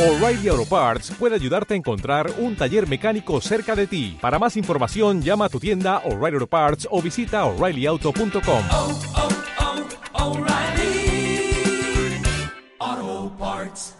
O'Reilly Auto Parts puede ayudarte a encontrar un taller mecánico cerca de ti. Para más información, llama a tu tienda O'Reilly Auto Parts o visita oreillyauto.com. oh, oh, Parts.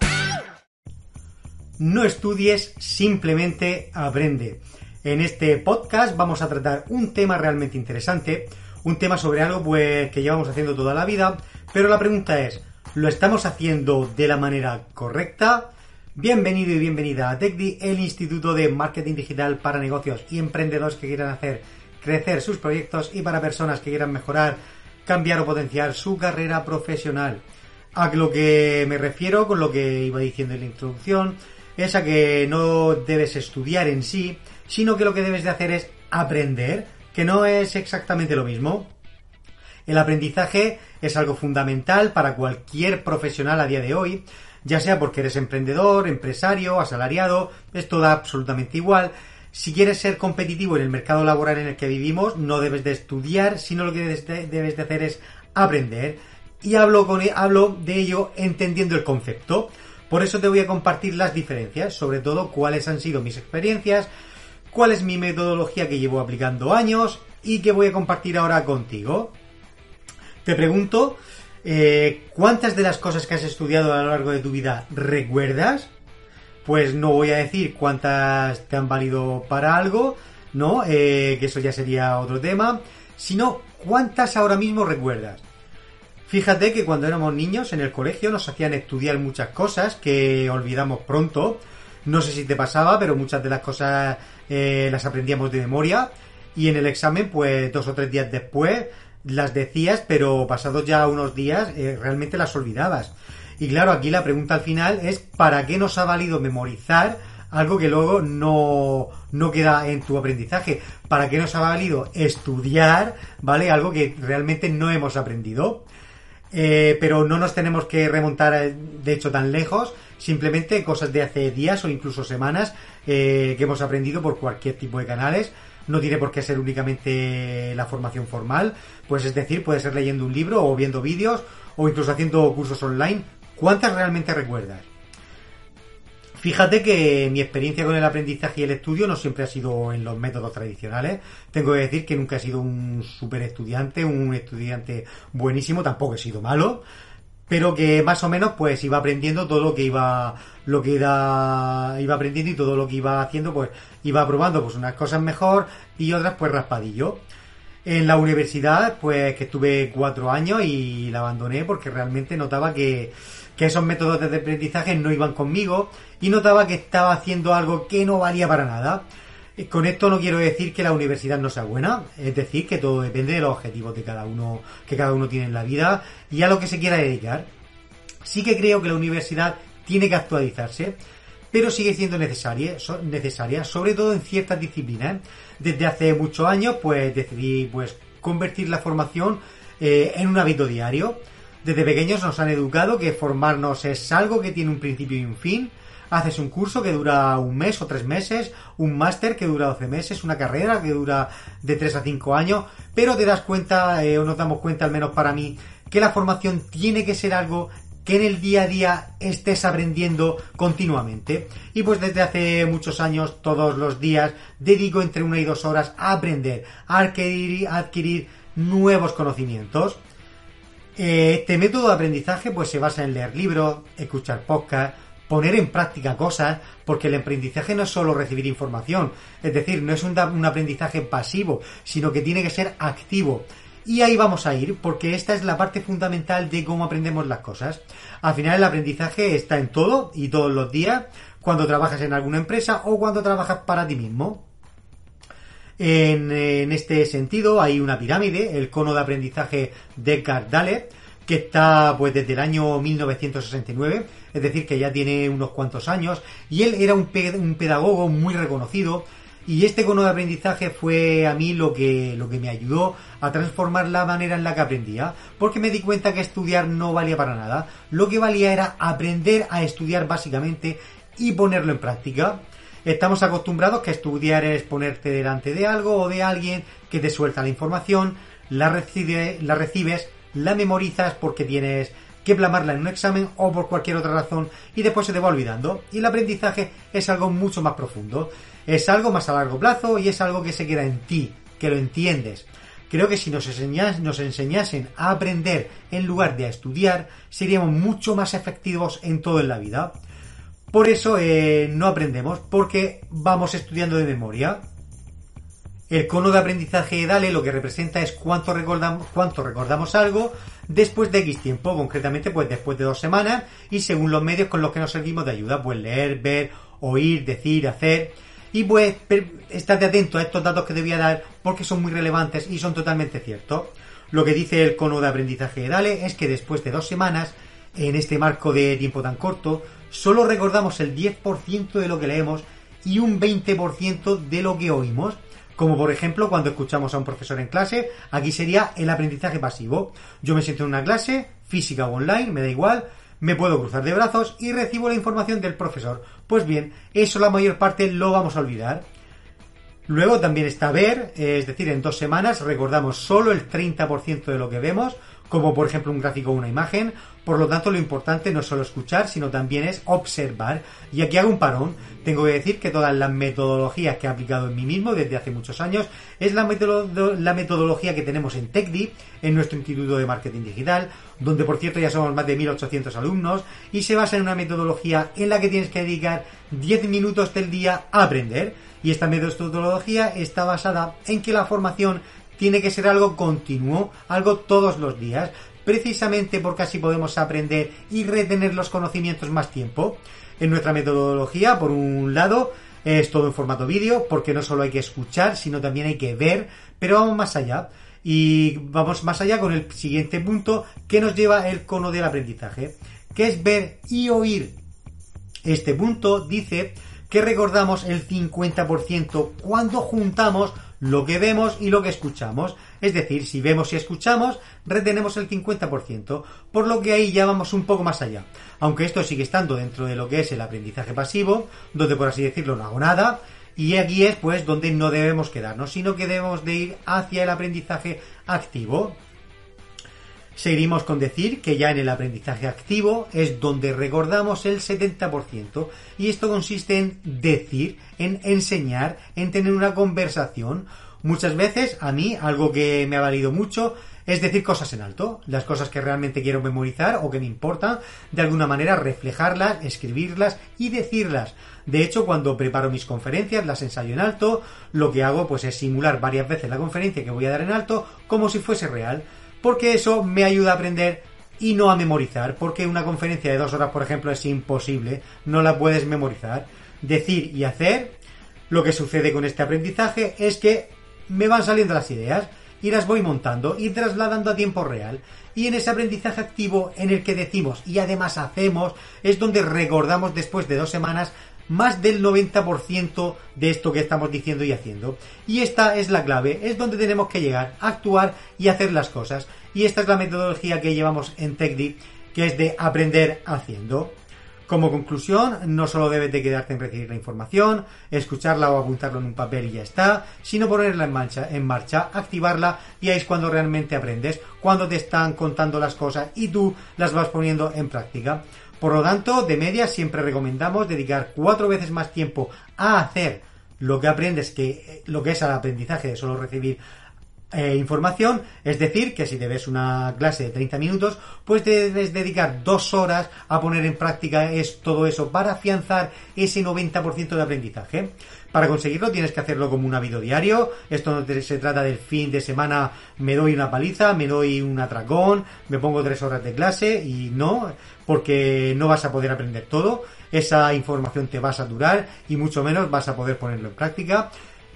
No estudies, simplemente aprende. En este podcast vamos a tratar un tema realmente interesante, un tema sobre algo pues, que llevamos haciendo toda la vida, pero la pregunta es, ¿lo estamos haciendo de la manera correcta? Bienvenido y bienvenida a TechDi, el Instituto de Marketing Digital para negocios y emprendedores que quieran hacer crecer sus proyectos y para personas que quieran mejorar, cambiar o potenciar su carrera profesional. A lo que me refiero con lo que iba diciendo en la introducción es a que no debes estudiar en sí, sino que lo que debes de hacer es aprender, que no es exactamente lo mismo. El aprendizaje es algo fundamental para cualquier profesional a día de hoy, ya sea porque eres emprendedor, empresario, asalariado, esto da absolutamente igual. Si quieres ser competitivo en el mercado laboral en el que vivimos, no debes de estudiar, sino lo que debes de, hacer es aprender. Y hablo, con, hablo de ello entendiendo el concepto. Por eso te voy a compartir las diferencias, sobre todo cuáles han sido mis experiencias, cuál es mi metodología que llevo aplicando años y que voy a compartir ahora contigo. Te pregunto, eh, ¿cuántas de las cosas que has estudiado a lo largo de tu vida recuerdas? Pues no voy a decir cuántas te han valido para algo, ¿no? Eh, que eso ya sería otro tema, sino cuántas ahora mismo recuerdas. Fíjate que cuando éramos niños en el colegio nos hacían estudiar muchas cosas que olvidamos pronto. No sé si te pasaba, pero muchas de las cosas eh, las aprendíamos de memoria. Y en el examen, pues dos o tres días después, las decías, pero pasados ya unos días, eh, realmente las olvidabas. Y claro, aquí la pregunta al final es ¿para qué nos ha valido memorizar algo que luego no, no queda en tu aprendizaje? ¿Para qué nos ha valido estudiar, ¿vale? Algo que realmente no hemos aprendido. Eh, pero no nos tenemos que remontar, eh, de hecho, tan lejos. Simplemente cosas de hace días o incluso semanas que hemos aprendido por cualquier tipo de canales. No tiene por qué ser únicamente la formación formal. Pues es decir, puede ser leyendo un libro o viendo vídeos o incluso haciendo cursos online. ¿Cuántas realmente recuerdas? Fíjate que mi experiencia con el aprendizaje y el estudio no siempre ha sido en los métodos tradicionales. Tengo que decir que nunca he sido un super estudiante, un estudiante buenísimo, tampoco he sido malo, pero que más o menos pues iba aprendiendo todo lo que iba lo que iba, iba aprendiendo y todo lo que iba haciendo pues iba probando pues unas cosas mejor y otras pues raspadillo. En la universidad pues que estuve cuatro años y la abandoné porque realmente notaba que que esos métodos de aprendizaje no iban conmigo y notaba que estaba haciendo algo que no valía para nada. Con esto no quiero decir que la universidad no sea buena, es decir, que todo depende de los objetivos de cada uno, que cada uno tiene en la vida y a lo que se quiera dedicar. Sí que creo que la universidad tiene que actualizarse, pero sigue siendo necesaria, necesaria sobre todo en ciertas disciplinas. Desde hace muchos años, pues decidí pues convertir la formación eh, en un hábito diario. Desde pequeños nos han educado que formarnos es algo que tiene un principio y un fin. Haces un curso que dura un mes o tres meses, un máster que dura 12 meses, una carrera que dura de 3 a 5 años, pero te das cuenta, eh, o nos damos cuenta al menos para mí, que la formación tiene que ser algo que en el día a día estés aprendiendo continuamente. Y pues desde hace muchos años, todos los días, dedico entre una y dos horas a aprender, a adquirir, a adquirir nuevos conocimientos. Este método de aprendizaje pues se basa en leer libros, escuchar podcasts, poner en práctica cosas, porque el aprendizaje no es solo recibir información, es decir, no es un, un, aprendizaje pasivo, sino que tiene que ser activo. Y ahí vamos a ir, porque esta es la parte fundamental de cómo aprendemos las cosas. Al final el aprendizaje está en todo y todos los días, cuando trabajas en alguna empresa o cuando trabajas para ti mismo. En, en, este sentido hay una pirámide, el cono de aprendizaje de Edgar que está pues desde el año 1969, es decir, que ya tiene unos cuantos años, y él era un pedagogo muy reconocido, y este cono de aprendizaje fue a mí lo que, lo que me ayudó a transformar la manera en la que aprendía, porque me di cuenta que estudiar no valía para nada, lo que valía era aprender a estudiar básicamente y ponerlo en práctica. Estamos acostumbrados que estudiar es ponerte delante de algo o de alguien que te suelta la información, la, recibe, la recibes, la memorizas porque tienes que plasmarla en un examen o por cualquier otra razón y después se te va olvidando. Y el aprendizaje es algo mucho más profundo, es algo más a largo plazo y es algo que se queda en ti, que lo entiendes. Creo que si nos, enseñas, nos enseñasen a aprender en lugar de a estudiar, seríamos mucho más efectivos en todo en la vida. Por eso eh, no aprendemos, porque vamos estudiando de memoria. El cono de aprendizaje DALE lo que representa es cuánto recordamos, cuánto recordamos algo después de X tiempo, concretamente pues después de dos semanas y según los medios con los que nos servimos de ayuda, pues leer, ver, oír, decir, hacer. Y pues estate atento a estos datos que te voy a dar porque son muy relevantes y son totalmente ciertos. Lo que dice el cono de aprendizaje de DALE es que después de dos semanas, en este marco de tiempo tan corto, solo recordamos el 10% de lo que leemos y un 20% de lo que oímos. Como por ejemplo cuando escuchamos a un profesor en clase, aquí sería el aprendizaje pasivo. Yo me siento en una clase, física o online, me da igual, me puedo cruzar de brazos y recibo la información del profesor. Pues bien, eso la mayor parte lo vamos a olvidar. Luego también está ver, es decir, en dos semanas recordamos solo el 30% de lo que vemos, como por ejemplo un gráfico o una imagen. Por lo tanto, lo importante no es solo escuchar, sino también es observar. Y aquí hago un parón. Tengo que decir que todas las metodologías que he aplicado en mí mismo desde hace muchos años es la, metodología que tenemos en TechDi, en nuestro Instituto de Marketing Digital, donde por cierto ya somos más de 1800 alumnos, y se basa en una metodología en la que tienes que dedicar 10 minutos del día a aprender. Y esta metodología está basada en que la formación tiene que ser algo continuo, algo todos los días, precisamente porque así podemos aprender y retener los conocimientos más tiempo. En nuestra metodología, por un lado, es todo en formato vídeo, porque no solo hay que escuchar, sino también hay que ver, pero vamos más allá. Y vamos más allá con el siguiente punto que nos lleva el cono del aprendizaje, que es ver y oír. Este punto dice que recordamos el 50% cuando juntamos lo que vemos y lo que escuchamos. Es decir, si vemos y escuchamos, retenemos el 50%, por lo que ahí ya vamos un poco más allá. Aunque esto sigue estando dentro de lo que es el aprendizaje pasivo, donde por así decirlo no hago nada, y aquí es pues donde no debemos quedarnos, sino que debemos de ir hacia el aprendizaje activo. Seguimos con decir que ya en el aprendizaje activo es donde recordamos el 70% y esto consiste en decir, en enseñar, en tener una conversación. Muchas veces a mí algo que me ha valido mucho es decir cosas en alto, las cosas que realmente quiero memorizar o que me importan, de alguna manera reflejarlas, escribirlas y decirlas. De hecho, cuando preparo mis conferencias, las ensayo en alto, lo que hago pues es simular varias veces la conferencia que voy a dar en alto como si fuese real porque eso me ayuda a aprender y no a memorizar, porque una conferencia de dos horas, por ejemplo, es imposible, no la puedes memorizar. Decir y hacer, lo que sucede con este aprendizaje es que me van saliendo las ideas y las voy montando y trasladando a tiempo real. Y en ese aprendizaje activo en el que decimos y además hacemos es donde recordamos después de dos semanas más del 90% de esto que estamos diciendo y haciendo. Y esta es la clave, es donde tenemos que llegar, actuar y hacer las cosas. Y esta es la metodología que llevamos en TechDi, que es de aprender haciendo. Como conclusión, no solo debes de quedarte en recibir la información, escucharla o apuntarlo en un papel y ya está, sino ponerla en marcha, en marcha, activarla y ahí es cuando realmente aprendes, cuando te están contando las cosas y tú las vas poniendo en práctica. Por lo tanto, de media siempre recomendamos dedicar cuatro veces más tiempo a hacer lo que aprendes que lo que es al aprendizaje de solo recibir eh, información, es decir, que si debes una clase de 30 minutos, pues debes dedicar dos horas a poner en práctica es, todo eso para afianzar ese 90% de aprendizaje. Para conseguirlo tienes que hacerlo como un hábito diario. Esto no se trata del fin de semana, me doy una paliza, me doy un atracón, me pongo tres horas de clase y no, porque no vas a poder aprender todo. Esa información te va a saturar y mucho menos vas a poder ponerlo en práctica.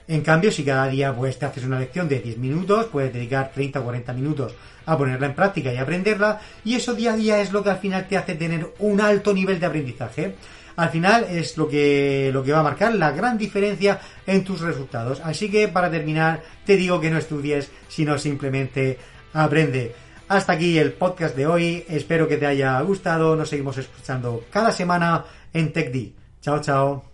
En cambio, si cada día pues, te haces una lección de 10 minutos, puedes dedicar 30 o 40 minutos a ponerla en práctica y aprenderla, y eso día a día es lo que al final te hace tener un alto nivel de aprendizaje al final es lo que, lo que va a marcar la gran diferencia en tus resultados. Así que para terminar, te digo que no estudies, sino simplemente aprende. Hasta aquí el podcast de hoy. Espero que te haya gustado. Nos seguimos escuchando cada semana en TechD. Chao, chao.